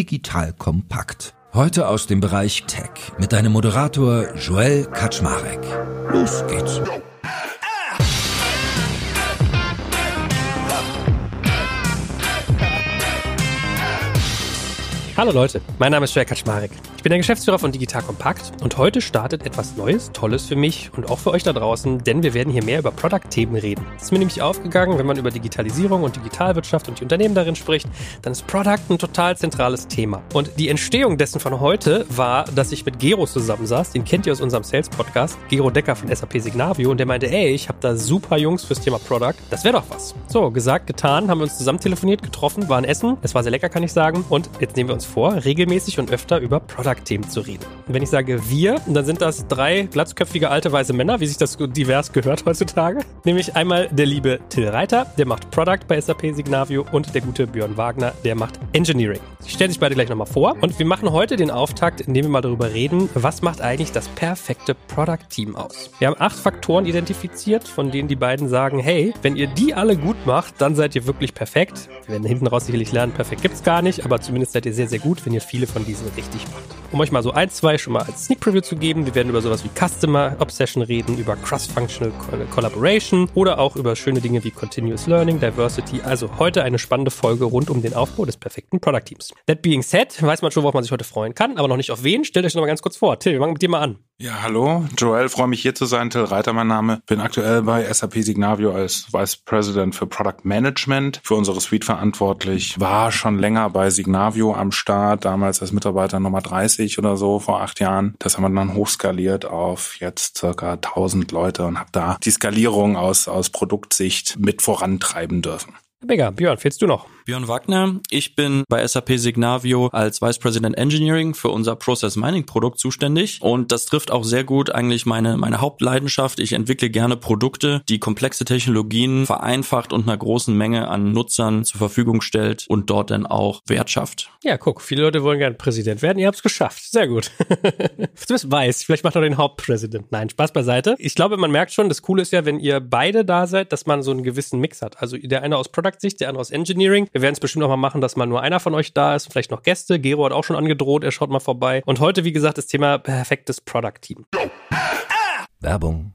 Digital Kompakt. Heute aus dem Bereich Tech mit deinem Moderator Joel Kaczmarek. Los geht's. Hallo Leute, mein Name ist Joel Kaczmarek. Ich bin der Geschäftsführer von Digital Kompakt und heute startet etwas Neues, Tolles für mich und auch für euch da draußen, denn wir werden hier mehr über Product-Themen reden. Es ist mir nämlich aufgegangen, wenn man über Digitalisierung und Digitalwirtschaft und die Unternehmen darin spricht, dann ist Product ein total zentrales Thema. Und die Entstehung dessen von heute war, dass ich mit Gero zusammensaß, den kennt ihr aus unserem Sales-Podcast, Gero Decker von SAP Signavio und der meinte, ey, ich habe da super Jungs fürs Thema Product, das wäre doch was. So, gesagt, getan, haben wir uns zusammen telefoniert, getroffen, waren essen, es war sehr lecker, kann ich sagen und jetzt nehmen wir uns vor, regelmäßig und öfter über Product Product-Themen zu reden. Und wenn ich sage wir, dann sind das drei glatzköpfige alte weiße Männer, wie sich das divers gehört heutzutage. Nämlich einmal der liebe Till Reiter, der macht Product bei SAP Signavio und der gute Björn Wagner, der macht Engineering. Ich stelle sich beide gleich nochmal vor und wir machen heute den Auftakt, indem wir mal darüber reden, was macht eigentlich das perfekte Product-Team aus. Wir haben acht Faktoren identifiziert, von denen die beiden sagen, hey, wenn ihr die alle gut macht, dann seid ihr wirklich perfekt. Wir werden hinten raus sicherlich lernen, perfekt gibt es gar nicht, aber zumindest seid ihr sehr, sehr gut, wenn ihr viele von diesen richtig macht um euch mal so ein, zwei schon mal als Sneak Preview zu geben. Wir werden über sowas wie Customer Obsession reden, über Cross-Functional Collaboration oder auch über schöne Dinge wie Continuous Learning, Diversity. Also heute eine spannende Folge rund um den Aufbau des perfekten Product Teams. That being said, weiß man schon, worauf man sich heute freuen kann, aber noch nicht auf wen. Stellt euch noch mal ganz kurz vor. Till, wir fangen mit dir mal an. Ja, hallo, Joel, freue mich hier zu sein. Till Reiter, mein Name. Bin aktuell bei SAP Signavio als Vice President für Product Management, für unsere Suite verantwortlich. War schon länger bei Signavio am Start, damals als Mitarbeiter Nummer 30 oder so vor acht Jahren. Das haben wir dann hochskaliert auf jetzt circa 1000 Leute und habe da die Skalierung aus, aus Produktsicht mit vorantreiben dürfen. Mega, Björn, fehlst du noch? Björn Wagner. Ich bin bei SAP Signavio als Vice President Engineering für unser Process Mining Produkt zuständig und das trifft auch sehr gut eigentlich meine meine Hauptleidenschaft. Ich entwickle gerne Produkte, die komplexe Technologien vereinfacht und einer großen Menge an Nutzern zur Verfügung stellt und dort dann auch Wert schafft. Ja, guck, viele Leute wollen gerne Präsident werden. Ihr habt es geschafft. Sehr gut. du bist weiß. Vielleicht macht er den Hauptpräsident. Nein, Spaß beiseite. Ich glaube, man merkt schon, das Coole ist ja, wenn ihr beide da seid, dass man so einen gewissen Mix hat. Also der eine aus Product-Sicht, der andere aus Engineering. Wir werden es bestimmt auch mal machen, dass mal nur einer von euch da ist, vielleicht noch Gäste. Gero hat auch schon angedroht, er schaut mal vorbei. Und heute, wie gesagt, das Thema perfektes Product-Team. Werbung.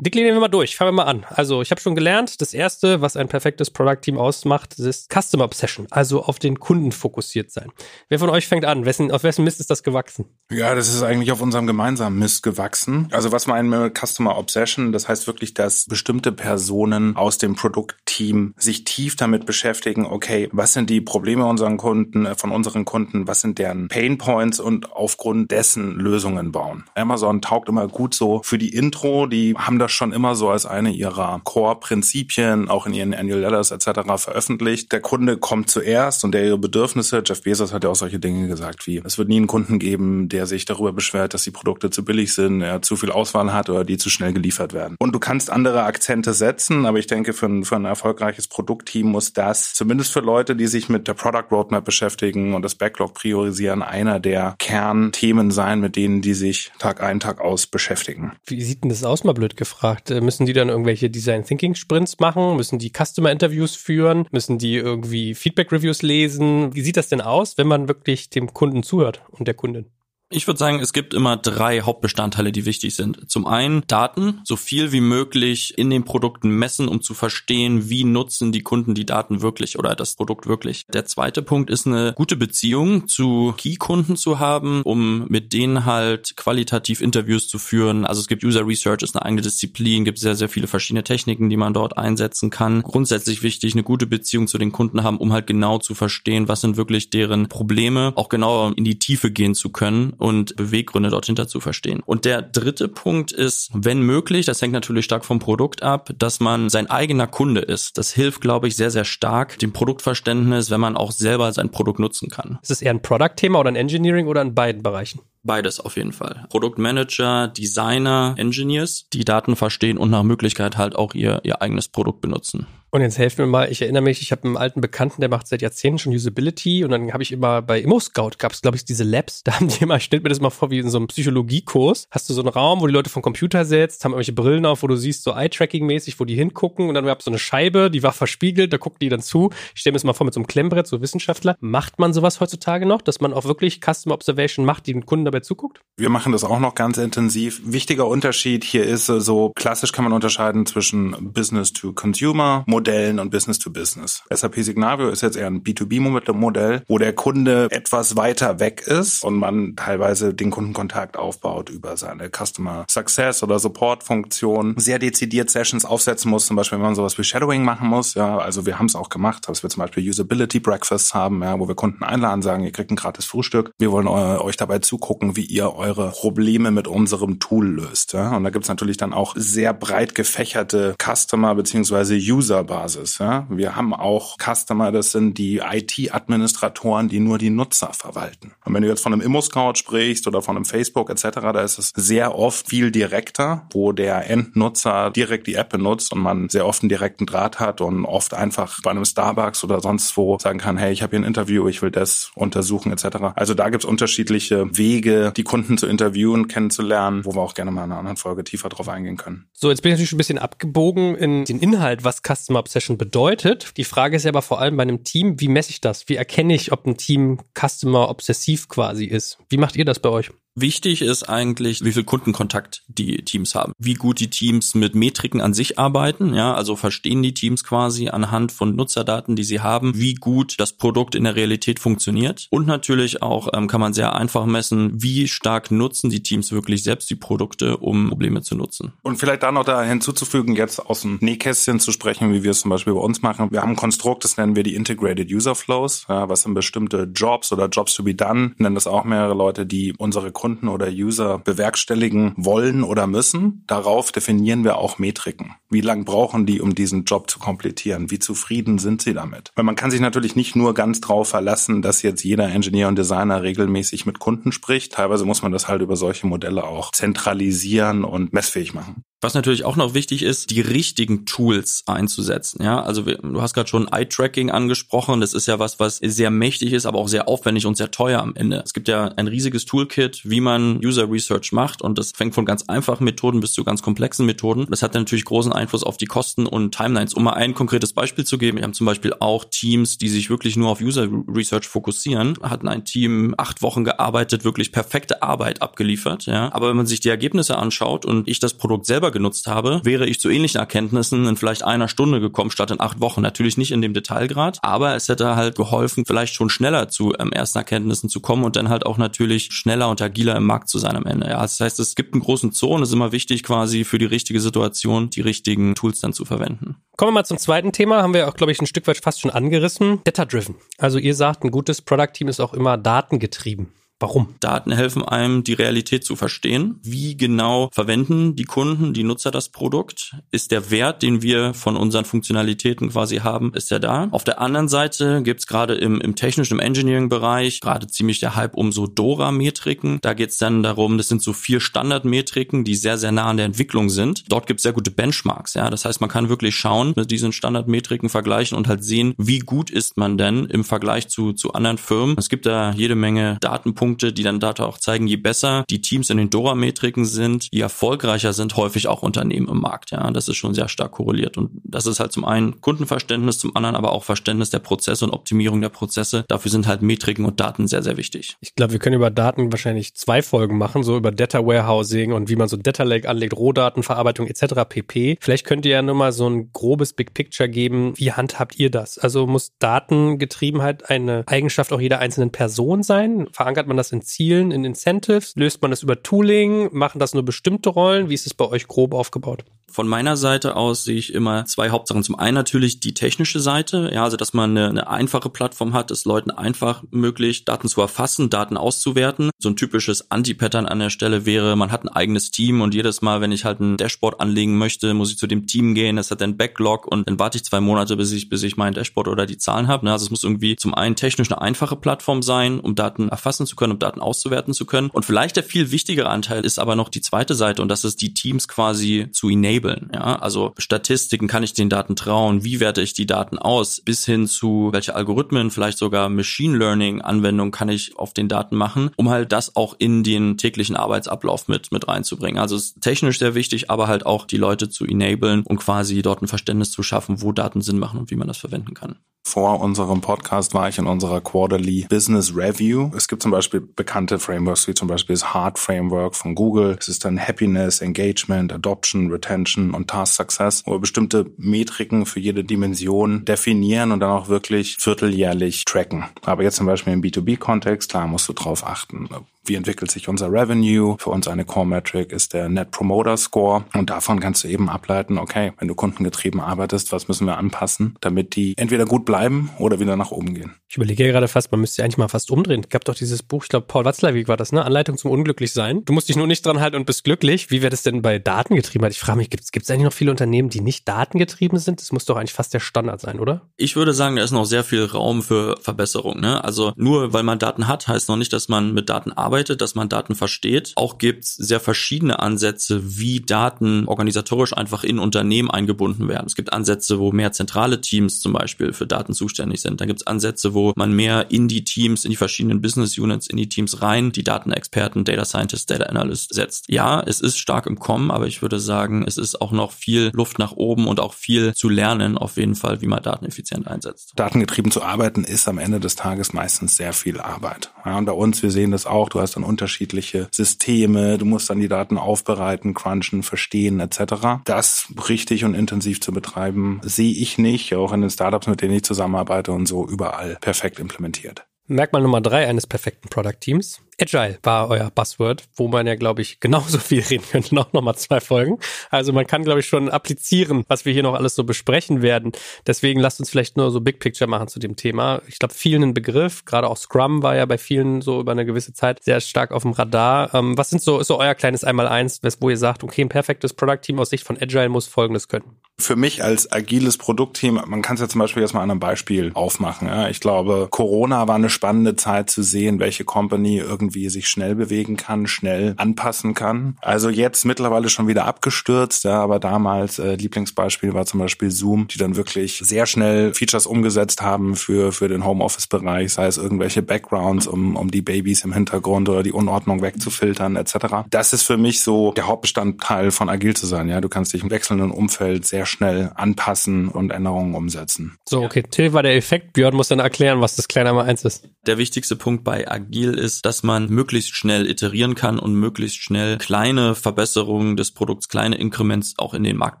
Deklinieren wir mal durch. Fangen wir mal an. Also, ich habe schon gelernt, das erste, was ein perfektes Product-Team ausmacht, ist Customer Obsession, also auf den Kunden fokussiert sein. Wer von euch fängt an? Wessen, auf wessen Mist ist das gewachsen? Ja, das ist eigentlich auf unserem gemeinsamen Mist gewachsen. Also, was meinen wir mit Customer Obsession? Das heißt wirklich, dass bestimmte Personen aus dem Produktteam sich tief damit beschäftigen, okay, was sind die Probleme unseren Kunden, äh, von unseren Kunden, was sind deren Pain Points und aufgrund dessen Lösungen bauen. Amazon taugt immer gut so für die Intro, die haben da schon immer so als eine ihrer Core-Prinzipien, auch in ihren Annual Letters etc. veröffentlicht. Der Kunde kommt zuerst und der ihre Bedürfnisse. Jeff Bezos hat ja auch solche Dinge gesagt wie, es wird nie einen Kunden geben, der sich darüber beschwert, dass die Produkte zu billig sind, er zu viel Auswahl hat oder die zu schnell geliefert werden. Und du kannst andere Akzente setzen, aber ich denke, für ein, für ein erfolgreiches Produktteam muss das, zumindest für Leute, die sich mit der Product Roadmap beschäftigen und das Backlog priorisieren, einer der Kernthemen sein, mit denen die sich Tag ein, Tag aus beschäftigen. Wie sieht denn das aus, mal blöd gefragt? Gefragt, äh, müssen die dann irgendwelche Design Thinking Sprints machen? Müssen die Customer Interviews führen? Müssen die irgendwie Feedback Reviews lesen? Wie sieht das denn aus, wenn man wirklich dem Kunden zuhört und der Kundin? Ich würde sagen, es gibt immer drei Hauptbestandteile, die wichtig sind. Zum einen Daten, so viel wie möglich in den Produkten messen, um zu verstehen, wie nutzen die Kunden die Daten wirklich oder das Produkt wirklich. Der zweite Punkt ist eine gute Beziehung zu Key-Kunden zu haben, um mit denen halt qualitativ Interviews zu führen. Also es gibt User Research, ist eine eigene Disziplin, gibt sehr, sehr viele verschiedene Techniken, die man dort einsetzen kann. Grundsätzlich wichtig, eine gute Beziehung zu den Kunden haben, um halt genau zu verstehen, was sind wirklich deren Probleme, auch genauer in die Tiefe gehen zu können und Beweggründe dorthinter zu verstehen. Und der dritte Punkt ist, wenn möglich, das hängt natürlich stark vom Produkt ab, dass man sein eigener Kunde ist. Das hilft, glaube ich, sehr, sehr stark dem Produktverständnis, wenn man auch selber sein Produkt nutzen kann. Ist es eher ein Product-Thema oder ein Engineering oder in beiden Bereichen? Beides auf jeden Fall. Produktmanager, Designer, Engineers, die Daten verstehen und nach Möglichkeit halt auch ihr, ihr eigenes Produkt benutzen. Und jetzt helfen mir mal, ich erinnere mich, ich habe einen alten Bekannten, der macht seit Jahrzehnten schon Usability und dann habe ich immer bei ImmoScout gab es, glaube ich, diese Labs, da haben die immer, ich stell mir das mal vor, wie in so einem Psychologiekurs, hast du so einen Raum, wo die Leute vom Computer setzt, haben irgendwelche Brillen auf, wo du siehst, so Eye-Tracking-mäßig, wo die hingucken und dann gab es so eine Scheibe, die war verspiegelt, da gucken die dann zu. Ich stelle mir das mal vor mit so einem Klemmbrett, so Wissenschaftler. Macht man sowas heutzutage noch, dass man auch wirklich Customer Observation macht, die den Kunden dabei zuguckt? Wir machen das auch noch ganz intensiv. Wichtiger Unterschied hier ist äh, so, klassisch kann man unterscheiden zwischen Business-to-Consumer-Modellen und Business-to-Business. SAP Signavio ist jetzt eher ein B2B-Modell, wo der Kunde etwas weiter weg ist und man teilweise den Kundenkontakt aufbaut über seine Customer Success oder Support-Funktion, sehr dezidiert Sessions aufsetzen muss, zum Beispiel wenn man sowas wie Shadowing machen muss. Ja, also wir haben es auch gemacht, dass wir zum Beispiel Usability Breakfasts haben, ja, wo wir Kunden einladen, sagen, ihr kriegt ein gratis Frühstück. Wir wollen euch dabei zugucken, wie ihr eure Probleme mit unserem Tool löst. Ja? Und da gibt's natürlich dann auch sehr breit gefächerte Customer- bzw. User-Basis. Ja? Wir haben auch Customer, das sind die IT-Administratoren, die nur die Nutzer verwalten. Und wenn du jetzt von einem Immo-Scout sprichst oder von einem Facebook etc., da ist es sehr oft viel direkter, wo der Endnutzer direkt die App benutzt und man sehr oft einen direkten Draht hat und oft einfach bei einem Starbucks oder sonst wo sagen kann, hey, ich habe hier ein Interview, ich will das untersuchen etc. Also da gibt's unterschiedliche Wege, die Kunden zu interviewen, kennenzulernen, wo wir auch gerne mal in einer anderen Folge tiefer drauf eingehen können. So, jetzt bin ich natürlich ein bisschen abgebogen in den Inhalt, was Customer Obsession bedeutet. Die Frage ist ja aber vor allem bei einem Team, wie messe ich das? Wie erkenne ich, ob ein Team Customer obsessiv quasi ist? Wie macht ihr das bei euch? Wichtig ist eigentlich, wie viel Kundenkontakt die Teams haben, wie gut die Teams mit Metriken an sich arbeiten, ja, also verstehen die Teams quasi anhand von Nutzerdaten, die sie haben, wie gut das Produkt in der Realität funktioniert und natürlich auch ähm, kann man sehr einfach messen, wie stark nutzen die Teams wirklich selbst die Produkte, um Probleme zu nutzen. Und vielleicht da noch da hinzuzufügen, jetzt aus dem Nähkästchen zu sprechen, wie wir es zum Beispiel bei uns machen. Wir haben ein Konstrukt, das nennen wir die Integrated User Flows, ja, was sind bestimmte Jobs oder Jobs to be done, nennen das auch mehrere Leute, die unsere Kunden oder User bewerkstelligen wollen oder müssen. Darauf definieren wir auch Metriken. Wie lang brauchen die, um diesen Job zu komplettieren? Wie zufrieden sind sie damit? Weil man kann sich natürlich nicht nur ganz drauf verlassen, dass jetzt jeder Ingenieur und Designer regelmäßig mit Kunden spricht. Teilweise muss man das halt über solche Modelle auch zentralisieren und messfähig machen. Was natürlich auch noch wichtig ist, die richtigen Tools einzusetzen. Ja, also du hast gerade schon Eye-Tracking angesprochen. Das ist ja was, was sehr mächtig ist, aber auch sehr aufwendig und sehr teuer am Ende. Es gibt ja ein riesiges Toolkit, wie man User Research macht und das fängt von ganz einfachen Methoden bis zu ganz komplexen Methoden. Das hat natürlich großen Einfluss auf die Kosten und Timelines. Um mal ein konkretes Beispiel zu geben, wir haben zum Beispiel auch Teams, die sich wirklich nur auf User Research fokussieren. Hatten ein Team acht Wochen gearbeitet, wirklich perfekte Arbeit abgeliefert. Ja, aber wenn man sich die Ergebnisse anschaut und ich das Produkt selber genutzt habe, wäre ich zu ähnlichen Erkenntnissen in vielleicht einer Stunde gekommen statt in acht Wochen. Natürlich nicht in dem Detailgrad, aber es hätte halt geholfen, vielleicht schon schneller zu ähm, ersten Erkenntnissen zu kommen und dann halt auch natürlich schneller und agiler im Markt zu sein am Ende. Ja, das heißt, es gibt einen großen Zonen. Es ist immer wichtig, quasi für die richtige Situation die richtigen Tools dann zu verwenden. Kommen wir mal zum zweiten Thema. Haben wir auch, glaube ich, ein Stück weit fast schon angerissen. Data-driven. Also ihr sagt, ein gutes Product-Team ist auch immer datengetrieben. Warum? Daten helfen einem, die Realität zu verstehen. Wie genau verwenden die Kunden, die Nutzer das Produkt? Ist der Wert, den wir von unseren Funktionalitäten quasi haben, ist der da? Auf der anderen Seite gibt's gerade im, im technischen, im Engineering-Bereich gerade ziemlich der Hype um so DORA-Metriken. Da geht's dann darum, das sind so vier Standardmetriken, die sehr, sehr nah an der Entwicklung sind. Dort gibt's sehr gute Benchmarks. Ja, Das heißt, man kann wirklich schauen, mit diesen Standardmetriken vergleichen und halt sehen, wie gut ist man denn im Vergleich zu, zu anderen Firmen. Es gibt da jede Menge Datenpunkte, Punkte, die dann Data auch zeigen, je besser die Teams in den Dora-Metriken sind, je erfolgreicher sind häufig auch Unternehmen im Markt. Ja, das ist schon sehr stark korreliert. Und das ist halt zum einen Kundenverständnis, zum anderen aber auch Verständnis der Prozesse und Optimierung der Prozesse. Dafür sind halt Metriken und Daten sehr, sehr wichtig. Ich glaube, wir können über Daten wahrscheinlich zwei Folgen machen, so über Data Warehousing und wie man so Data Lake anlegt, Rohdatenverarbeitung etc. pp. Vielleicht könnt ihr ja nur mal so ein grobes Big Picture geben. Wie handhabt ihr das? Also muss Datengetriebenheit eine Eigenschaft auch jeder einzelnen Person sein? Verankert man das in Zielen, in Incentives? Löst man das über Tooling? Machen das nur bestimmte Rollen? Wie ist es bei euch grob aufgebaut? Von meiner Seite aus sehe ich immer zwei Hauptsachen. Zum einen natürlich die technische Seite, ja, also dass man eine, eine einfache Plattform hat, es Leuten einfach möglich, Daten zu erfassen, Daten auszuwerten. So ein typisches Anti-Pattern an der Stelle wäre, man hat ein eigenes Team und jedes Mal, wenn ich halt ein Dashboard anlegen möchte, muss ich zu dem Team gehen, es hat einen Backlog und dann warte ich zwei Monate, bis ich, bis ich mein Dashboard oder die Zahlen habe. Ne? Also es muss irgendwie zum einen technisch eine einfache Plattform sein, um Daten erfassen zu können, um Daten auszuwerten zu können. Und vielleicht der viel wichtigere Anteil ist aber noch die zweite Seite und das ist die Teams quasi zu enablen. Ja? Also Statistiken, kann ich den Daten trauen? Wie werte ich die Daten aus? Bis hin zu welche Algorithmen, vielleicht sogar Machine Learning Anwendungen kann ich auf den Daten machen, um halt das auch in den täglichen Arbeitsablauf mit, mit reinzubringen. Also es ist technisch sehr wichtig, aber halt auch die Leute zu enablen und quasi dort ein Verständnis zu schaffen, wo Daten Sinn machen und wie man das verwenden kann. Vor unserem Podcast war ich in unserer Quarterly Business Review. Es gibt zum Beispiel bekannte Frameworks, wie zum Beispiel das Heart Framework von Google. Es ist dann Happiness, Engagement, Adoption, Retention und Task Success, wo wir bestimmte Metriken für jede Dimension definieren und dann auch wirklich vierteljährlich tracken. Aber jetzt zum Beispiel im B2B-Kontext, klar musst du drauf achten wie entwickelt sich unser Revenue. Für uns eine Core-Metric ist der Net Promoter Score. Und davon kannst du eben ableiten, okay, wenn du kundengetrieben arbeitest, was müssen wir anpassen, damit die entweder gut bleiben oder wieder nach oben gehen. Ich überlege ja gerade fast, man müsste eigentlich mal fast umdrehen. Es gab doch dieses Buch, ich glaube, Paul Watzlawick war das, ne? Anleitung zum Unglücklichsein. Du musst dich nur nicht dran halten und bist glücklich. Wie wird es denn bei Datengetriebenheit? Ich frage mich, gibt es eigentlich noch viele Unternehmen, die nicht datengetrieben sind? Das muss doch eigentlich fast der Standard sein, oder? Ich würde sagen, da ist noch sehr viel Raum für Verbesserung. Ne? Also nur weil man Daten hat, heißt noch nicht, dass man mit Daten arbeitet dass man Daten versteht. Auch gibt es sehr verschiedene Ansätze, wie Daten organisatorisch einfach in Unternehmen eingebunden werden. Es gibt Ansätze, wo mehr zentrale Teams zum Beispiel für Daten zuständig sind. Dann gibt es Ansätze, wo man mehr in die Teams, in die verschiedenen Business Units, in die Teams rein, die Datenexperten, Data Scientists, Data Analysts setzt. Ja, es ist stark im Kommen, aber ich würde sagen, es ist auch noch viel Luft nach oben und auch viel zu lernen, auf jeden Fall, wie man Daten effizient einsetzt. Datengetrieben zu arbeiten ist am Ende des Tages meistens sehr viel Arbeit. Ja, und bei uns, wir sehen das auch, du hast dann unterschiedliche Systeme, du musst dann die Daten aufbereiten, crunchen, verstehen etc. Das richtig und intensiv zu betreiben, sehe ich nicht, auch in den Startups, mit denen ich zusammenarbeite und so überall perfekt implementiert. Merkmal Nummer drei eines perfekten Product Teams. Agile war euer Buzzword, wo man ja, glaube ich, genauso viel reden könnte, noch nochmal zwei Folgen. Also man kann, glaube ich, schon applizieren, was wir hier noch alles so besprechen werden. Deswegen lasst uns vielleicht nur so Big Picture machen zu dem Thema. Ich glaube, vielen ein Begriff, gerade auch Scrum war ja bei vielen so über eine gewisse Zeit sehr stark auf dem Radar. Ähm, was sind so, ist so euer kleines Einmal-Eins, wo ihr sagt, okay, ein perfektes Product-Team aus Sicht von Agile muss Folgendes können? Für mich als agiles Produktteam, man kann es ja zum Beispiel jetzt mal an einem Beispiel aufmachen. Ja. Ich glaube, Corona war eine spannende Zeit zu sehen, welche Company irgendwie irgendwie sich schnell bewegen kann, schnell anpassen kann. Also jetzt mittlerweile schon wieder abgestürzt, ja, aber damals äh, Lieblingsbeispiel war zum Beispiel Zoom, die dann wirklich sehr schnell Features umgesetzt haben für für den Homeoffice-Bereich, sei es irgendwelche Backgrounds, um um die Babys im Hintergrund oder die Unordnung wegzufiltern etc. Das ist für mich so der Hauptbestandteil von agil zu sein. Ja, du kannst dich im wechselnden Umfeld sehr schnell anpassen und Änderungen umsetzen. So, okay, Till war der Effekt. Björn muss dann erklären, was das kleine Nummer eins ist. Der wichtigste Punkt bei agil ist, dass man man möglichst schnell iterieren kann und möglichst schnell kleine Verbesserungen des Produkts, kleine Increments auch in den Markt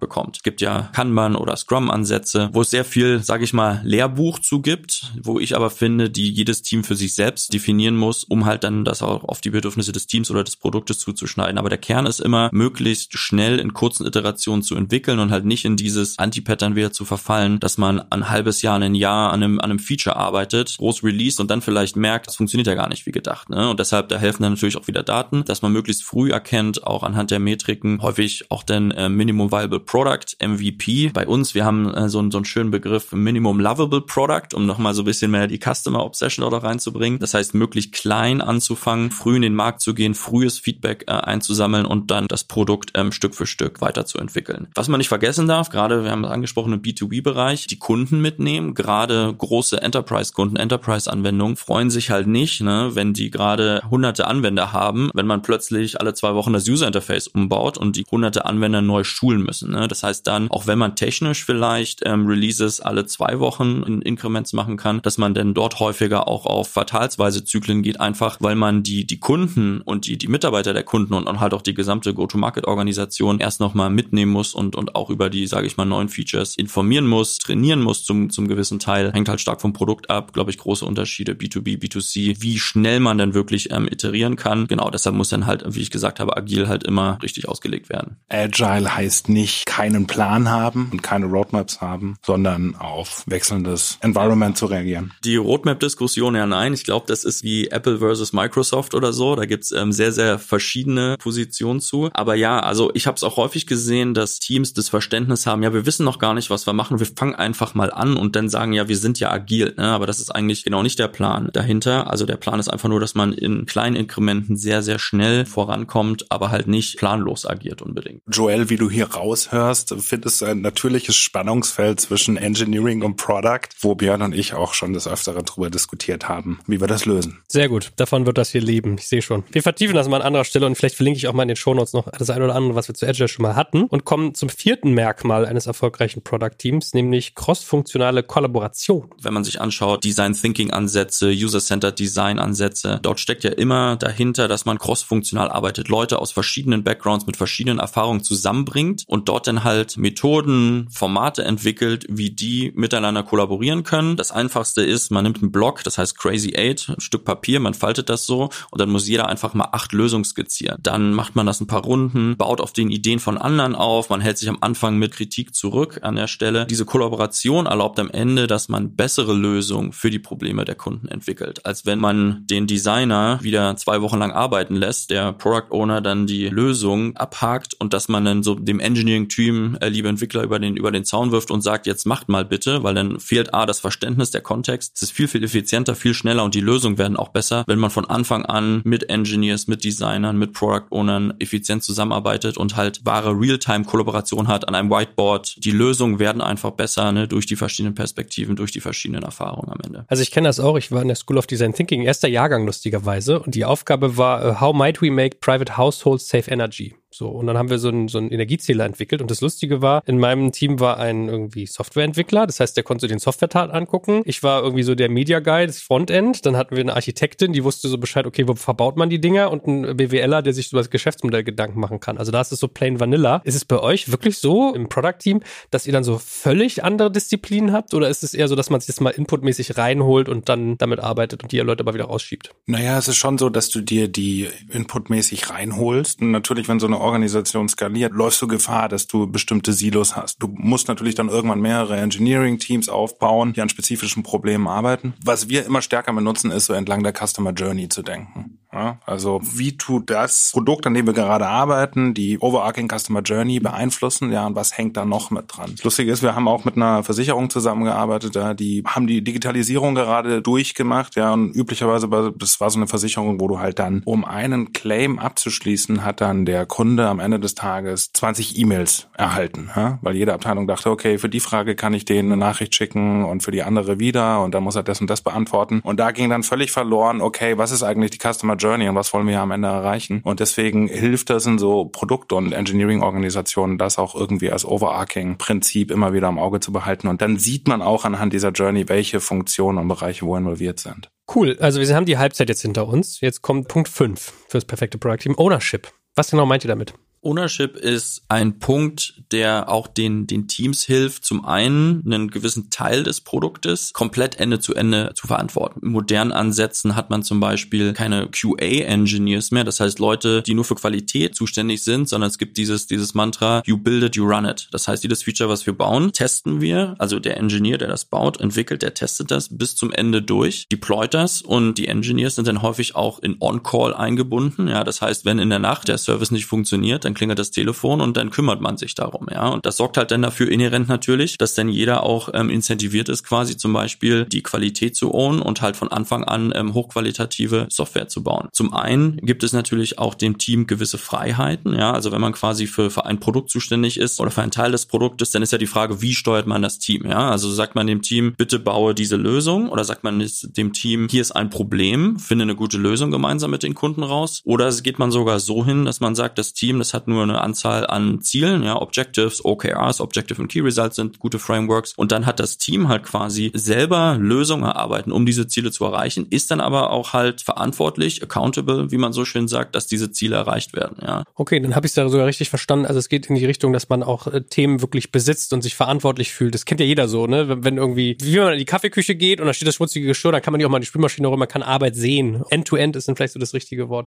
bekommt. Es gibt ja Kanban oder Scrum-Ansätze, wo es sehr viel, sage ich mal, Lehrbuch zu gibt, wo ich aber finde, die jedes Team für sich selbst definieren muss, um halt dann das auch auf die Bedürfnisse des Teams oder des Produktes zuzuschneiden. Aber der Kern ist immer, möglichst schnell in kurzen Iterationen zu entwickeln und halt nicht in dieses Anti-Pattern wieder zu verfallen, dass man ein halbes Jahr, ein Jahr an einem, an einem Feature arbeitet, groß Release und dann vielleicht merkt, das funktioniert ja gar nicht wie gedacht. Ne? Und das deshalb, da helfen dann natürlich auch wieder Daten, dass man möglichst früh erkennt, auch anhand der Metriken, häufig auch den äh, Minimum Viable Product, MVP. Bei uns, wir haben äh, so, so einen schönen Begriff Minimum Lovable Product, um nochmal so ein bisschen mehr die Customer Obsession da reinzubringen. Das heißt, möglichst klein anzufangen, früh in den Markt zu gehen, frühes Feedback äh, einzusammeln und dann das Produkt ähm, Stück für Stück weiterzuentwickeln. Was man nicht vergessen darf, gerade wir haben es angesprochen im B2B-Bereich, die Kunden mitnehmen, gerade große Enterprise-Kunden, Enterprise-Anwendungen freuen sich halt nicht, ne, wenn die gerade hunderte Anwender haben, wenn man plötzlich alle zwei Wochen das User Interface umbaut und die hunderte Anwender neu schulen müssen. Ne? Das heißt dann, auch wenn man technisch vielleicht ähm, Releases alle zwei Wochen in Increments machen kann, dass man denn dort häufiger auch auf quartalsweise Zyklen geht, einfach weil man die, die Kunden und die, die Mitarbeiter der Kunden und, und halt auch die gesamte Go-to-Market-Organisation erst nochmal mitnehmen muss und, und auch über die, sage ich mal, neuen Features informieren muss, trainieren muss zum, zum gewissen Teil. Hängt halt stark vom Produkt ab, glaube ich, große Unterschiede, B2B, B2C, wie schnell man dann wirklich ähm, iterieren kann. Genau, deshalb muss dann halt, wie ich gesagt habe, agil halt immer richtig ausgelegt werden. Agile heißt nicht keinen Plan haben und keine Roadmaps haben, sondern auf wechselndes Environment zu reagieren. Die Roadmap-Diskussion ja nein. Ich glaube, das ist wie Apple versus Microsoft oder so. Da gibt's ähm, sehr, sehr verschiedene Positionen zu. Aber ja, also ich habe es auch häufig gesehen, dass Teams das Verständnis haben, ja, wir wissen noch gar nicht, was wir machen. Wir fangen einfach mal an und dann sagen, ja, wir sind ja agil. Ne? Aber das ist eigentlich genau nicht der Plan dahinter. Also der Plan ist einfach nur, dass man in kleinen Inkrementen sehr, sehr schnell vorankommt, aber halt nicht planlos agiert unbedingt. Joel, wie du hier raushörst, findest du ein natürliches Spannungsfeld zwischen Engineering und Product, wo Björn und ich auch schon des Öfteren drüber diskutiert haben, wie wir das lösen. Sehr gut. Davon wird das hier leben. Ich sehe schon. Wir vertiefen das mal an anderer Stelle und vielleicht verlinke ich auch mal in den Shownotes noch das eine oder andere, was wir zu Agile schon mal hatten und kommen zum vierten Merkmal eines erfolgreichen Product Teams, nämlich cross-funktionale Kollaboration. Wenn man sich anschaut, Design Thinking Ansätze, User-Centered Design Ansätze, dort steckt ja immer dahinter, dass man cross-funktional arbeitet, Leute aus verschiedenen Backgrounds mit verschiedenen Erfahrungen zusammenbringt und dort dann halt Methoden, Formate entwickelt, wie die miteinander kollaborieren können. Das einfachste ist, man nimmt einen Block, das heißt Crazy Eight, ein Stück Papier, man faltet das so und dann muss jeder einfach mal acht Lösungen skizzieren. Dann macht man das ein paar Runden, baut auf den Ideen von anderen auf, man hält sich am Anfang mit Kritik zurück an der Stelle. Diese Kollaboration erlaubt am Ende, dass man bessere Lösungen für die Probleme der Kunden entwickelt, als wenn man den Designer wieder zwei Wochen lang arbeiten lässt, der Product Owner dann die Lösung abhakt und dass man dann so dem Engineering-Team, äh, liebe Entwickler, über den, über den Zaun wirft und sagt, jetzt macht mal bitte, weil dann fehlt A, das Verständnis, der Kontext. Es ist viel, viel effizienter, viel schneller und die Lösungen werden auch besser, wenn man von Anfang an mit Engineers, mit Designern, mit Product Ownern effizient zusammenarbeitet und halt wahre Realtime-Kollaboration hat an einem Whiteboard. Die Lösungen werden einfach besser, ne, durch die verschiedenen Perspektiven, durch die verschiedenen Erfahrungen am Ende. Also ich kenne das auch. Ich war in der School of Design Thinking, erster Jahrgang lustigerweise. Und die Aufgabe war, uh, how might we make private households save energy? So, und dann haben wir so einen, so Energiezähler entwickelt. Und das Lustige war, in meinem Team war ein irgendwie Softwareentwickler. Das heißt, der konnte den Software-Tat angucken. Ich war irgendwie so der Media Guy, das Frontend. Dann hatten wir eine Architektin, die wusste so Bescheid, okay, wo verbaut man die Dinger? Und ein BWLer, der sich über das Geschäftsmodell Gedanken machen kann. Also da ist es so plain vanilla. Ist es bei euch wirklich so im Product-Team, dass ihr dann so völlig andere Disziplinen habt? Oder ist es eher so, dass man sich das mal inputmäßig reinholt und dann damit arbeitet und die Leute aber wieder rausschiebt? Naja, es ist schon so, dass du dir die inputmäßig reinholst. Und natürlich, wenn so eine Organisation skaliert, läufst du Gefahr, dass du bestimmte Silos hast. Du musst natürlich dann irgendwann mehrere Engineering-Teams aufbauen, die an spezifischen Problemen arbeiten. Was wir immer stärker benutzen, ist so entlang der Customer Journey zu denken. Also wie tut das Produkt, an dem wir gerade arbeiten, die overarching Customer Journey beeinflussen? Ja, und was hängt da noch mit dran? Das Lustige ist, wir haben auch mit einer Versicherung zusammengearbeitet, ja, die haben die Digitalisierung gerade durchgemacht, ja, und üblicherweise, das war so eine Versicherung, wo du halt dann, um einen Claim abzuschließen, hat dann der Kunde am Ende des Tages 20 E-Mails erhalten, ja, weil jede Abteilung dachte, okay, für die Frage kann ich denen eine Nachricht schicken und für die andere wieder und dann muss er das und das beantworten. Und da ging dann völlig verloren, okay, was ist eigentlich die Customer Journey und was wollen wir am Ende erreichen? Und deswegen hilft das in so Produkt- und Engineering-Organisationen, das auch irgendwie als Overarching-Prinzip immer wieder im Auge zu behalten. Und dann sieht man auch anhand dieser Journey, welche Funktionen und Bereiche wo involviert sind. Cool. Also wir haben die Halbzeit jetzt hinter uns. Jetzt kommt Punkt 5 fürs perfekte Product Team. Ownership. Was genau meint ihr damit? Ownership ist ein Punkt, der auch den, den Teams hilft, zum einen einen gewissen Teil des Produktes komplett Ende zu Ende zu verantworten. In modernen Ansätzen hat man zum Beispiel keine QA-Engineers mehr, das heißt Leute, die nur für Qualität zuständig sind, sondern es gibt dieses, dieses Mantra, you build it, you run it. Das heißt, jedes Feature, was wir bauen, testen wir, also der Engineer, der das baut, entwickelt, der testet das bis zum Ende durch, deployt das und die Engineers sind dann häufig auch in On-Call eingebunden. Ja, das heißt, wenn in der Nacht der Service nicht funktioniert, dann klingelt das Telefon und dann kümmert man sich darum, ja. Und das sorgt halt dann dafür inhärent natürlich, dass dann jeder auch ähm, incentiviert ist, quasi zum Beispiel die Qualität zu ownen und halt von Anfang an ähm, hochqualitative Software zu bauen. Zum einen gibt es natürlich auch dem Team gewisse Freiheiten, ja. Also wenn man quasi für, für ein Produkt zuständig ist oder für einen Teil des Produktes, dann ist ja die Frage, wie steuert man das Team, ja. Also sagt man dem Team, bitte baue diese Lösung oder sagt man dem Team, hier ist ein Problem, finde eine gute Lösung gemeinsam mit den Kunden raus oder geht man sogar so hin, dass man sagt, das Team, das hat nur eine Anzahl an Zielen, ja, Objectives, OKRs, Objective und Key Results sind gute Frameworks und dann hat das Team halt quasi selber Lösungen erarbeiten, um diese Ziele zu erreichen, ist dann aber auch halt verantwortlich, accountable, wie man so schön sagt, dass diese Ziele erreicht werden, ja. Okay, dann habe ich es da sogar richtig verstanden. Also es geht in die Richtung, dass man auch äh, Themen wirklich besitzt und sich verantwortlich fühlt. Das kennt ja jeder so, ne? Wenn, wenn irgendwie, wie man in die Kaffeeküche geht und da steht das schmutzige Geschirr, dann kann man ja auch mal in die Spülmaschine rum, man kann Arbeit sehen. End-to-end -End ist dann vielleicht so das richtige Wort.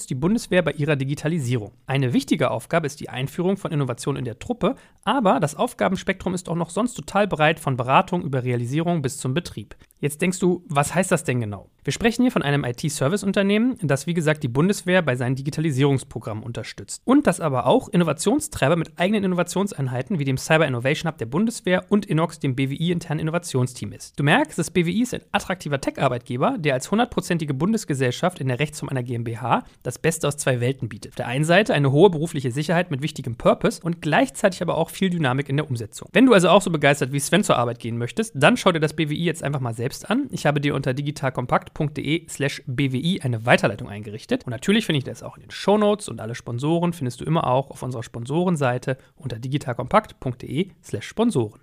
unterstützt die Bundeswehr bei ihrer Digitalisierung. Eine wichtige Aufgabe ist die Einführung von Innovation in der Truppe, aber das Aufgabenspektrum ist auch noch sonst total breit von Beratung über Realisierung bis zum Betrieb. Jetzt denkst du, was heißt das denn genau? Wir sprechen hier von einem IT-Service-Unternehmen, das wie gesagt die Bundeswehr bei seinen Digitalisierungsprogrammen unterstützt. Und das aber auch Innovationstreiber mit eigenen Innovationseinheiten wie dem Cyber Innovation Hub der Bundeswehr und Inox, dem BWI-internen Innovationsteam ist. Du merkst, das BWI ist ein attraktiver Tech-Arbeitgeber, der als hundertprozentige Bundesgesellschaft in der Rechtsform einer GmbH das Beste aus zwei Welten bietet. Auf der einen Seite eine hohe berufliche Sicherheit mit wichtigem Purpose und gleichzeitig aber auch viel Dynamik in der Umsetzung. Wenn du also auch so begeistert wie Sven zur Arbeit gehen möchtest, dann schau dir das BWI jetzt einfach mal selbst an. Ich habe dir unter digitalkompakt.de slash BWI eine Weiterleitung eingerichtet. Und natürlich finde ich das auch in den Shownotes und alle Sponsoren findest du immer auch auf unserer Sponsorenseite unter digitalkompakt.de slash Sponsoren.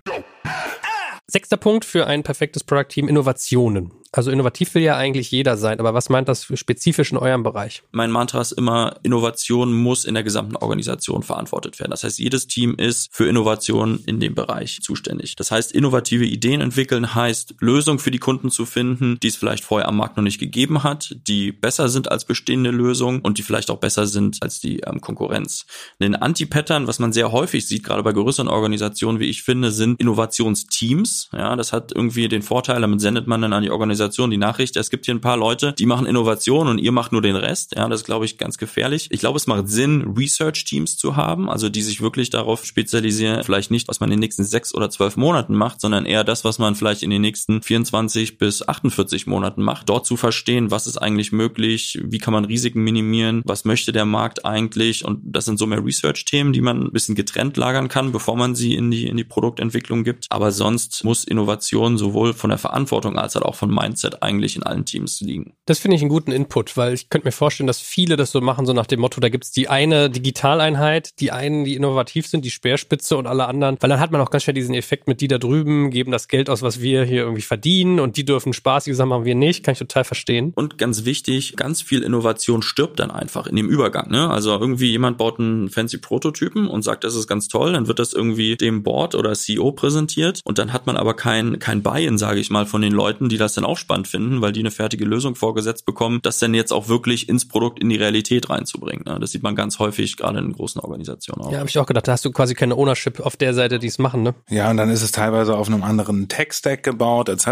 Sechster Punkt für ein perfektes Product Team, Innovationen. Also innovativ will ja eigentlich jeder sein, aber was meint das spezifisch in eurem Bereich? Mein Mantra ist immer, Innovation muss in der gesamten Organisation verantwortet werden. Das heißt, jedes Team ist für Innovation in dem Bereich zuständig. Das heißt, innovative Ideen entwickeln heißt, Lösungen für die Kunden zu finden, die es vielleicht vorher am Markt noch nicht gegeben hat, die besser sind als bestehende Lösungen und die vielleicht auch besser sind als die ähm, Konkurrenz. Ein Anti-Pattern, was man sehr häufig sieht, gerade bei größeren Organisationen, wie ich finde, sind Innovationsteams. Ja, das hat irgendwie den Vorteil, damit sendet man dann an die Organisation Organisation die Nachricht, es gibt hier ein paar Leute, die machen Innovation und ihr macht nur den Rest. Ja, das ist, glaube ich, ganz gefährlich. Ich glaube, es macht Sinn, Research-Teams zu haben, also die sich wirklich darauf spezialisieren, vielleicht nicht, was man in den nächsten sechs oder zwölf Monaten macht, sondern eher das, was man vielleicht in den nächsten 24 bis 48 Monaten macht. Dort zu verstehen, was ist eigentlich möglich, wie kann man Risiken minimieren, was möchte der Markt eigentlich und das sind so mehr Research-Themen, die man ein bisschen getrennt lagern kann, bevor man sie in die, in die Produktentwicklung gibt. Aber sonst muss Innovation sowohl von der Verantwortung als auch von Mindset eigentlich in allen Teams liegen. Das finde ich einen guten Input, weil ich könnte mir vorstellen, dass viele das so machen, so nach dem Motto, da gibt es die eine Digitaleinheit, die einen, die innovativ sind, die Speerspitze und alle anderen, weil dann hat man auch ganz schnell diesen Effekt mit die da drüben, geben das Geld aus, was wir hier irgendwie verdienen und die dürfen spaßige Sachen machen, wir nicht, kann ich total verstehen. Und ganz wichtig, ganz viel Innovation stirbt dann einfach in dem Übergang. Ne? Also irgendwie jemand baut einen fancy Prototypen und sagt, das ist ganz toll, dann wird das irgendwie dem Board oder CEO präsentiert und dann hat man aber kein, kein Buy-in, sage ich mal, von den Leuten, die das dann auch spannend finden, weil die eine fertige Lösung vorgesetzt bekommen, das dann jetzt auch wirklich ins Produkt, in die Realität reinzubringen. Ne? Das sieht man ganz häufig, gerade in großen Organisationen auch. Ja, habe ich auch gedacht, da hast du quasi keine Ownership auf der Seite, die es machen, ne? Ja, und dann ist es teilweise auf einem anderen Tech-Stack gebaut, etc.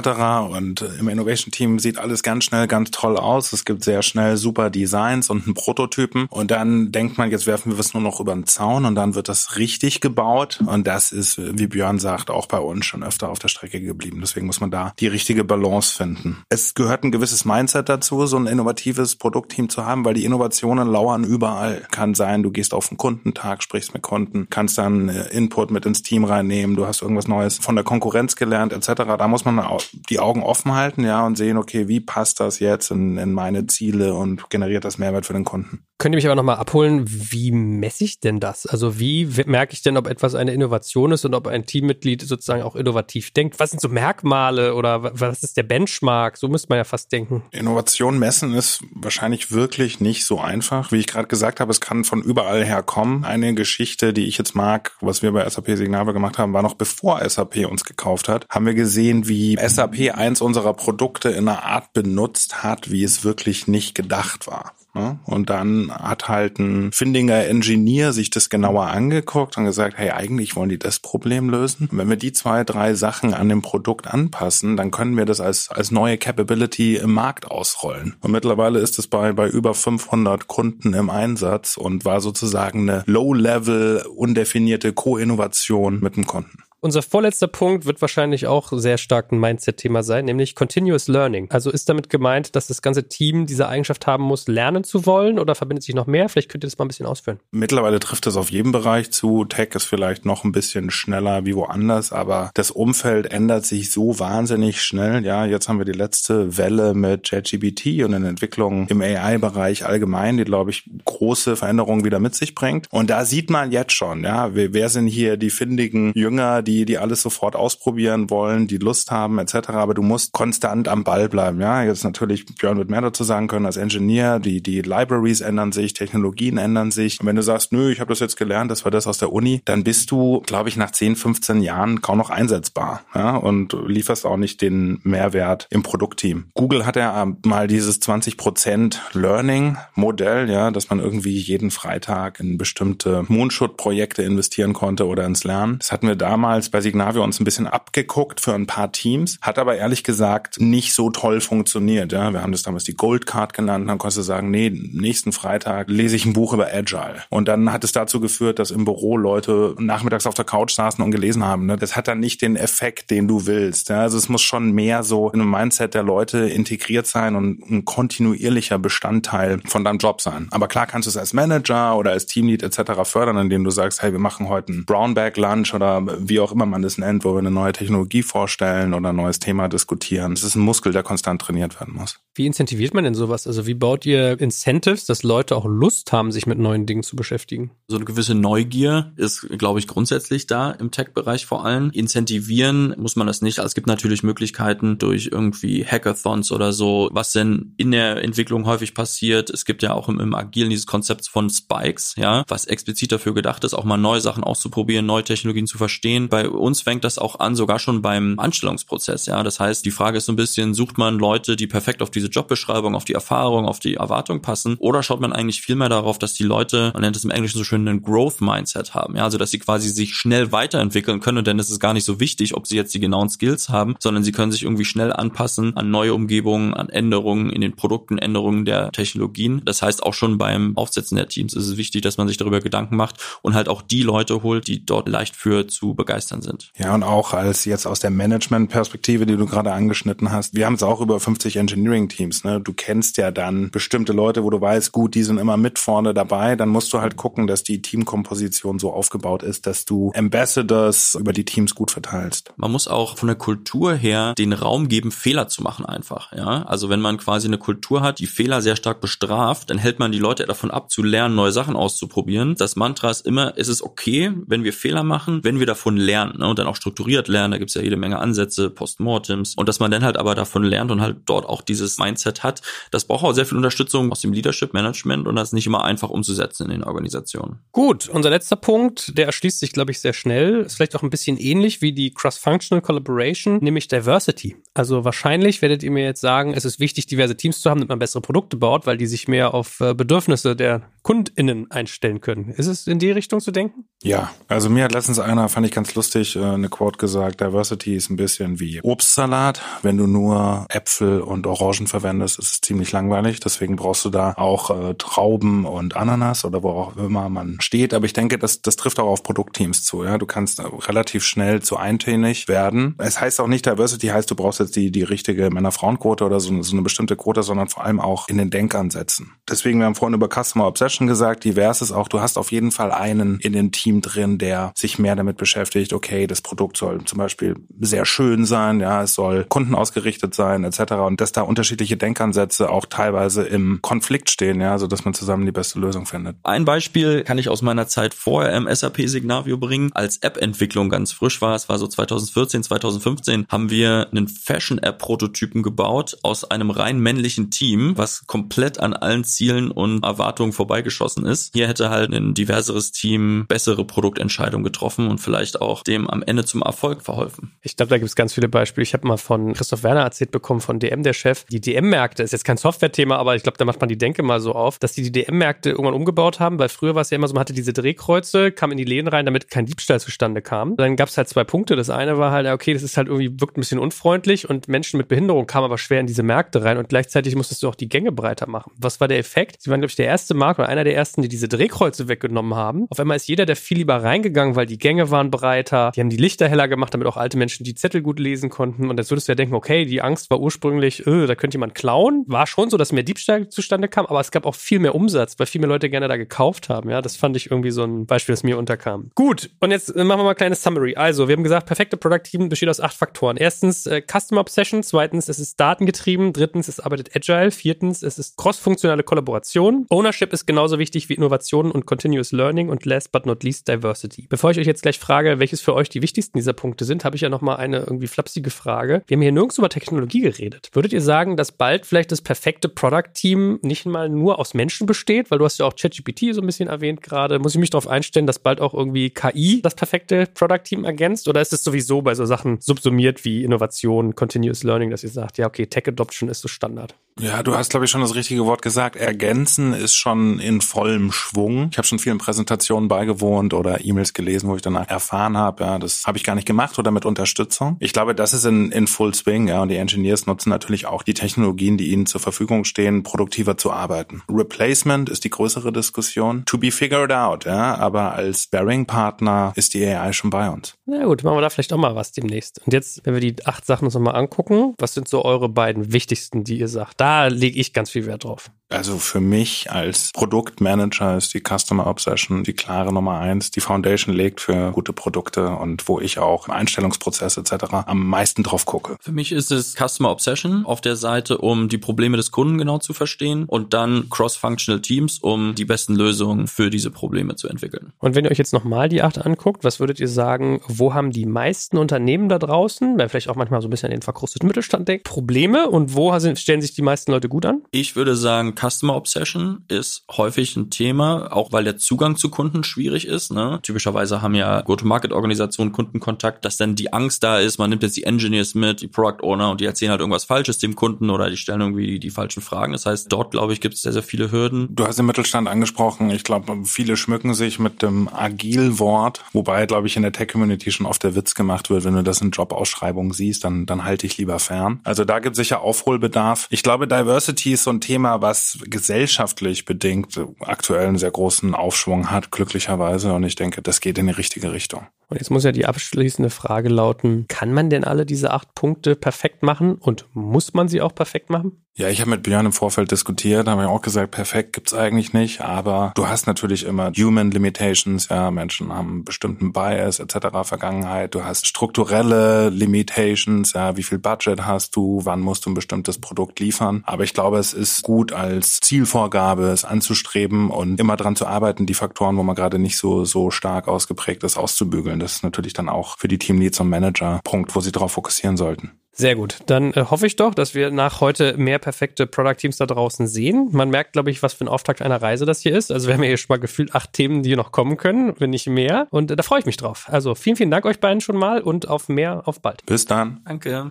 Und im Innovation-Team sieht alles ganz schnell ganz toll aus. Es gibt sehr schnell super Designs und einen Prototypen. Und dann denkt man, jetzt werfen wir es nur noch über den Zaun und dann wird das richtig gebaut. Und das ist, wie Björn sagt, auch bei uns schon öfter auf der Strecke geblieben. Deswegen muss man da die richtige Balance finden finden. Es gehört ein gewisses Mindset dazu, so ein innovatives Produktteam zu haben, weil die Innovationen lauern überall. Kann sein, du gehst auf einen Kundentag, sprichst mit Kunden, kannst dann äh, Input mit ins Team reinnehmen, du hast irgendwas Neues von der Konkurrenz gelernt etc. Da muss man die Augen offen halten, ja, und sehen, okay, wie passt das jetzt in, in meine Ziele und generiert das Mehrwert für den Kunden. Könnt ihr mich aber nochmal abholen, wie messe ich denn das? Also wie merke ich denn, ob etwas eine Innovation ist und ob ein Teammitglied sozusagen auch innovativ denkt? Was sind so Merkmale oder was ist der Benchmark? So müsste man ja fast denken. Innovation messen ist wahrscheinlich wirklich nicht so einfach. Wie ich gerade gesagt habe, es kann von überall her kommen. Eine Geschichte, die ich jetzt mag, was wir bei SAP Signavio gemacht haben, war noch bevor SAP uns gekauft hat, haben wir gesehen, wie SAP eins unserer Produkte in einer Art benutzt hat, wie es wirklich nicht gedacht war. Ne? Und dann hat halt ein Findinger Engineer sich das genauer angeguckt und gesagt, hey, eigentlich wollen die das Problem lösen. Und wenn wir die zwei, drei Sachen an dem Produkt anpassen, dann können wir das als, als neue Capability im Markt ausrollen. Und mittlerweile ist es bei, bei über 500 Kunden im Einsatz und war sozusagen eine Low-Level, undefinierte Co-Innovation mit dem Kunden. Unser vorletzter Punkt wird wahrscheinlich auch sehr stark ein Mindset-Thema sein, nämlich Continuous Learning. Also ist damit gemeint, dass das ganze Team diese Eigenschaft haben muss, lernen zu wollen oder verbindet sich noch mehr? Vielleicht könnt ihr das mal ein bisschen ausführen. Mittlerweile trifft das auf jedem Bereich zu. Tech ist vielleicht noch ein bisschen schneller wie woanders, aber das Umfeld ändert sich so wahnsinnig schnell. Ja, jetzt haben wir die letzte Welle mit ChatGPT und eine Entwicklung im AI-Bereich allgemein, die, glaube ich, große Veränderungen wieder mit sich bringt. Und da sieht man jetzt schon, ja, wer sind hier die findigen Jünger, die die, die alles sofort ausprobieren wollen, die Lust haben, etc. Aber du musst konstant am Ball bleiben. Ja, jetzt natürlich, Björn wird mehr dazu sagen können als Engineer, die, die Libraries ändern sich, Technologien ändern sich. Und wenn du sagst, nö, ich habe das jetzt gelernt, das war das aus der Uni, dann bist du, glaube ich, nach 10, 15 Jahren kaum noch einsetzbar. Ja, und lieferst auch nicht den Mehrwert im Produktteam. Google hat ja mal dieses 20% Learning-Modell, ja, dass man irgendwie jeden Freitag in bestimmte Moonshot-Projekte investieren konnte oder ins Lernen. Das hatten wir damals damals bei Signavio uns ein bisschen abgeguckt für ein paar Teams, hat aber ehrlich gesagt nicht so toll funktioniert. Ja. Wir haben das damals die Gold Card genannt, dann konntest du sagen, nee, nächsten Freitag lese ich ein Buch über Agile. Und dann hat es dazu geführt, dass im Büro Leute nachmittags auf der Couch saßen und gelesen haben. Ne. Das hat dann nicht den Effekt, den du willst. Ja. Also es muss schon mehr so in einem Mindset der Leute integriert sein und ein kontinuierlicher Bestandteil von deinem Job sein. Aber klar kannst du es als Manager oder als Teamlead etc. fördern, indem du sagst, hey, wir machen heute ein Brownback Lunch oder wie auch immer man das nennt, wo wir eine neue Technologie vorstellen oder ein neues Thema diskutieren. Es ist ein Muskel, der konstant trainiert werden muss. Wie incentiviert man denn sowas? Also wie baut ihr Incentives, dass Leute auch Lust haben, sich mit neuen Dingen zu beschäftigen? So eine gewisse Neugier ist, glaube ich, grundsätzlich da im Tech-Bereich vor allem. Incentivieren muss man das nicht. Also es gibt natürlich Möglichkeiten durch irgendwie Hackathons oder so, was denn in der Entwicklung häufig passiert. Es gibt ja auch im, im Agilen dieses Konzept von Spikes, ja, was explizit dafür gedacht ist, auch mal neue Sachen auszuprobieren, neue Technologien zu verstehen. Bei uns fängt das auch an, sogar schon beim Anstellungsprozess. Ja, das heißt, die Frage ist so ein bisschen, sucht man Leute, die perfekt auf diese Jobbeschreibung, auf die Erfahrung, auf die Erwartung passen, oder schaut man eigentlich viel darauf, dass die Leute, man nennt es im Englischen so schön, einen Growth Mindset haben. Ja, also dass sie quasi sich schnell weiterentwickeln können, denn es ist gar nicht so wichtig, ob sie jetzt die genauen Skills haben, sondern sie können sich irgendwie schnell anpassen an neue Umgebungen, an Änderungen in den Produkten, Änderungen der Technologien. Das heißt, auch schon beim Aufsetzen der Teams ist es wichtig, dass man sich darüber Gedanken macht und halt auch die Leute holt, die dort leicht für zu begeistern sind. Ja, und auch als jetzt aus der Management-Perspektive, die du gerade angeschnitten hast, wir haben es auch über 50 Engineering-Teams. Ne? Du kennst ja dann bestimmte Leute, wo du weißt, gut, die sind immer mit vorne dabei. Dann musst du halt gucken, dass die Teamkomposition so aufgebaut ist, dass du Ambassadors über die Teams gut verteilst. Man muss auch von der Kultur her den Raum geben, Fehler zu machen einfach. Ja, also wenn man quasi eine Kultur hat, die Fehler sehr stark bestraft, dann hält man die Leute davon ab, zu lernen, neue Sachen auszuprobieren. Das Mantra ist immer, es ist okay, wenn wir Fehler machen, wenn wir davon lernen ne? und dann auch strukturiert lernen. Da gibt's ja jede Menge Ansätze, Postmortems und dass man dann halt aber davon lernt und halt dort auch dieses Mindset hat. Das braucht auch sehr viel Unterstützung aus dem Leadership Management und das ist nicht immer einfach umzusetzen in den Organisationen. Gut, unser letzter Punkt, der erschließt sich, glaube ich, sehr schnell. Ist vielleicht auch ein bisschen ähnlich wie die Cross-Functional Collaboration, nämlich Diversity. Also wahrscheinlich werdet ihr mir jetzt sagen, es ist wichtig, diverse Teams zu haben, damit man bessere Produkte baut, weil die sich mehr auf äh, Bedürfnisse der KundInnen einstellen können. Ist es in die Richtung zu denken? Ja, also mir hat letztens einer, fand ich ganz lustig, äh, eine Quote gesagt, Diversity ist ein bisschen wie Obstsalat. Wenn du nur Äpfel und Orangen verwendest, ist es ziemlich langweilig. Deswegen brauchst du da auch äh, Trauben und Ananas oder wo auch immer man steht. Aber ich denke, das, das trifft auch auf Produktteams zu. Ja, Du kannst relativ schnell zu eintönig werden. Es heißt auch nicht, Diversity heißt, du brauchst jetzt die, die richtige Männer-Frauen-Quote oder so, so eine bestimmte Quote, sondern vor allem auch in den Denkansätzen. Deswegen, wir haben vorhin über Customer Obsession gesagt, divers ist auch, du hast auf jeden Fall einen in dem Team drin, der sich mehr damit beschäftigt, okay, das Produkt soll zum Beispiel sehr schön sein, ja, es soll kundenausgerichtet sein, etc. Und dass da unterschiedliche Denkansätze auch teilweise im Konflikt stehen, ja, so dass man zusammen die beste Lösung findet. Ein Beispiel kann ich aus meiner Zeit vorher im SAP Signavio bringen, als App-Entwicklung ganz frisch war, es war so 2014, 2015, haben wir einen Fashion-App-Prototypen gebaut aus einem rein männlichen Team, was komplett an allen Zielen und Erwartungen vorbeigeschossen ist. Hier hätte halt ein diverseres Team bessere Produktentscheidungen getroffen und vielleicht auch dem am Ende zum Erfolg verholfen. Ich glaube, da gibt es ganz viele Beispiele. Ich habe mal von Christoph Werner erzählt bekommen, von DM, der Chef. Die DM-Märkte ist jetzt kein Software-Thema, aber ich glaube, da macht man die Denke mal so auf, dass die die DM-Märkte irgendwann umgebaut haben, weil früher war es ja immer so, man hatte diese Drehkreuze, kam in die Läden rein, damit kein Diebstahl zustande kam. Dann gab es halt zwei Punkte. Das eine war halt, okay, das ist halt irgendwie, wirkt ein bisschen unfreundlich und Menschen mit Behinderung kamen aber schwer in diese Märkte rein und gleichzeitig musstest du auch die Gänge breiter machen. Was war der Effekt? Sie waren, glaube ich, der erste Markt oder einer der ersten, die diese Drehkreuze weggenommen haben. Auf einmal ist jeder, der viel lieber reingegangen, weil die Gänge waren breiter, die haben die Lichter heller gemacht, damit auch alte Menschen die Zettel gut lesen konnten. Und jetzt würdest du ja denken, okay, die Angst war ursprünglich, öh, da könnte jemand klauen. War schon so, dass mehr Diebstahl zustande kam, aber es gab auch viel mehr Umsatz, weil viel mehr Leute gerne da gekauft haben. Ja, das fand ich irgendwie so ein Beispiel, das mir unterkam. Gut, und jetzt machen wir mal ein kleines Summary. Also, wir haben gesagt, perfekte Product Team besteht aus acht Faktoren. Erstens äh, Customer Obsession, zweitens es ist datengetrieben, drittens es arbeitet agile, viertens es ist cross-funktionale Kollaboration. Ownership ist genauso wichtig wie Innovation und Continuous Learning und last but not least Diversity. Bevor ich euch jetzt gleich frage, welches für euch die wichtigsten dieser Punkte sind, habe ich ja noch mal eine irgendwie flapsige Frage. Wir haben hier nirgends über Technologie geredet. Würdet ihr sagen, dass bald vielleicht das perfekte Product Team nicht mal nur aus Menschen besteht? Weil du hast ja auch ChatGPT so ein bisschen erwähnt gerade. Muss ich mich darauf einstellen, dass bald auch irgendwie KI das perfekte Product Team ergänzt? Oder ist es sowieso bei so Sachen subsumiert wie Innovation, Continuous Learning, dass ihr sagt, ja, okay, Tech Adoption ist so Standard? Ja, du hast, glaube ich, schon das richtige Wort gesagt. Ergänzen ist schon in vollem Schwung. Ich habe schon vielen Präsentationen beigewohnt oder E-Mails gelesen, wo ich danach erfahren habe, ja, das habe ich gar nicht gemacht oder mit Unterstützung. Ich glaube, das ist in, in Full Swing, ja, und die Engineers nutzen natürlich auch die Technologien, die ihnen zur Verfügung stehen, produktiver zu arbeiten. Replacement ist die größere Diskussion. To be figured out, ja, aber als Bearing-Partner ist die AI schon bei uns. Na gut, machen wir da vielleicht auch mal was demnächst. Und jetzt, wenn wir die acht Sachen uns nochmal angucken, was sind so eure beiden wichtigsten, die ihr sagt? Da lege ich ganz viel Wert drauf. Also für mich als Produktmanager ist die Customer Obsession die klare Nummer eins, die Foundation legt für gute Produkte und wo ich auch im Einstellungsprozess etc. am meisten drauf gucke. Für mich ist es Customer Obsession auf der Seite, um die Probleme des Kunden genau zu verstehen und dann Cross-Functional Teams, um die besten Lösungen für diese Probleme zu entwickeln. Und wenn ihr euch jetzt nochmal die acht anguckt, was würdet ihr sagen, wo haben die meisten Unternehmen da draußen, weil vielleicht auch manchmal so ein bisschen an den verkrusteten Mittelstand denkt, Probleme und wo stellen sich die meisten Leute gut an? Ich würde sagen, Customer Obsession ist häufig ein Thema, auch weil der Zugang zu Kunden schwierig ist. Ne? Typischerweise haben ja Go-to-Market-Organisationen Kundenkontakt, dass dann die Angst da ist, man nimmt jetzt die Engineers mit, die Product Owner und die erzählen halt irgendwas Falsches dem Kunden oder die stellen irgendwie die, falschen Fragen. Das heißt, dort, glaube ich, gibt es sehr, sehr viele Hürden. Du hast den Mittelstand angesprochen. Ich glaube, viele schmücken sich mit dem Agil-Wort, wobei, glaube ich, in der Tech-Community schon oft der Witz gemacht wird, wenn du das in Jobausschreibungen siehst, dann, dann halte ich lieber fern. Also da gibt es sicher Aufholbedarf. Ich glaube, Diversity ist so ein Thema, was gesellschaftlich bedingt aktuell einen sehr großen Aufschwung hat, glücklicherweise. Und ich denke, das geht in die richtige Richtung. Und jetzt muss ja die abschließende Frage lauten, kann man denn alle diese acht Punkte perfekt machen und muss man sie auch perfekt machen? Ja, ich habe mit Björn im Vorfeld diskutiert, habe ich auch gesagt, perfekt gibt's eigentlich nicht, aber du hast natürlich immer Human Limitations, ja, Menschen haben einen bestimmten Bias etc. Vergangenheit, du hast strukturelle Limitations, ja, wie viel Budget hast du, wann musst du ein bestimmtes Produkt liefern, aber ich glaube, es ist gut als Zielvorgabe, es anzustreben und immer dran zu arbeiten, die Faktoren, wo man gerade nicht so so stark ausgeprägt ist, auszubügeln. Das ist natürlich dann auch für die Teamleads und Manager Punkt, wo sie darauf fokussieren sollten. Sehr gut. Dann äh, hoffe ich doch, dass wir nach heute mehr perfekte Product Teams da draußen sehen. Man merkt, glaube ich, was für ein Auftakt einer Reise das hier ist. Also wir haben ja hier schon mal gefühlt acht Themen, die hier noch kommen können, wenn nicht mehr. Und äh, da freue ich mich drauf. Also vielen, vielen Dank euch beiden schon mal und auf mehr, auf bald. Bis dann. Danke.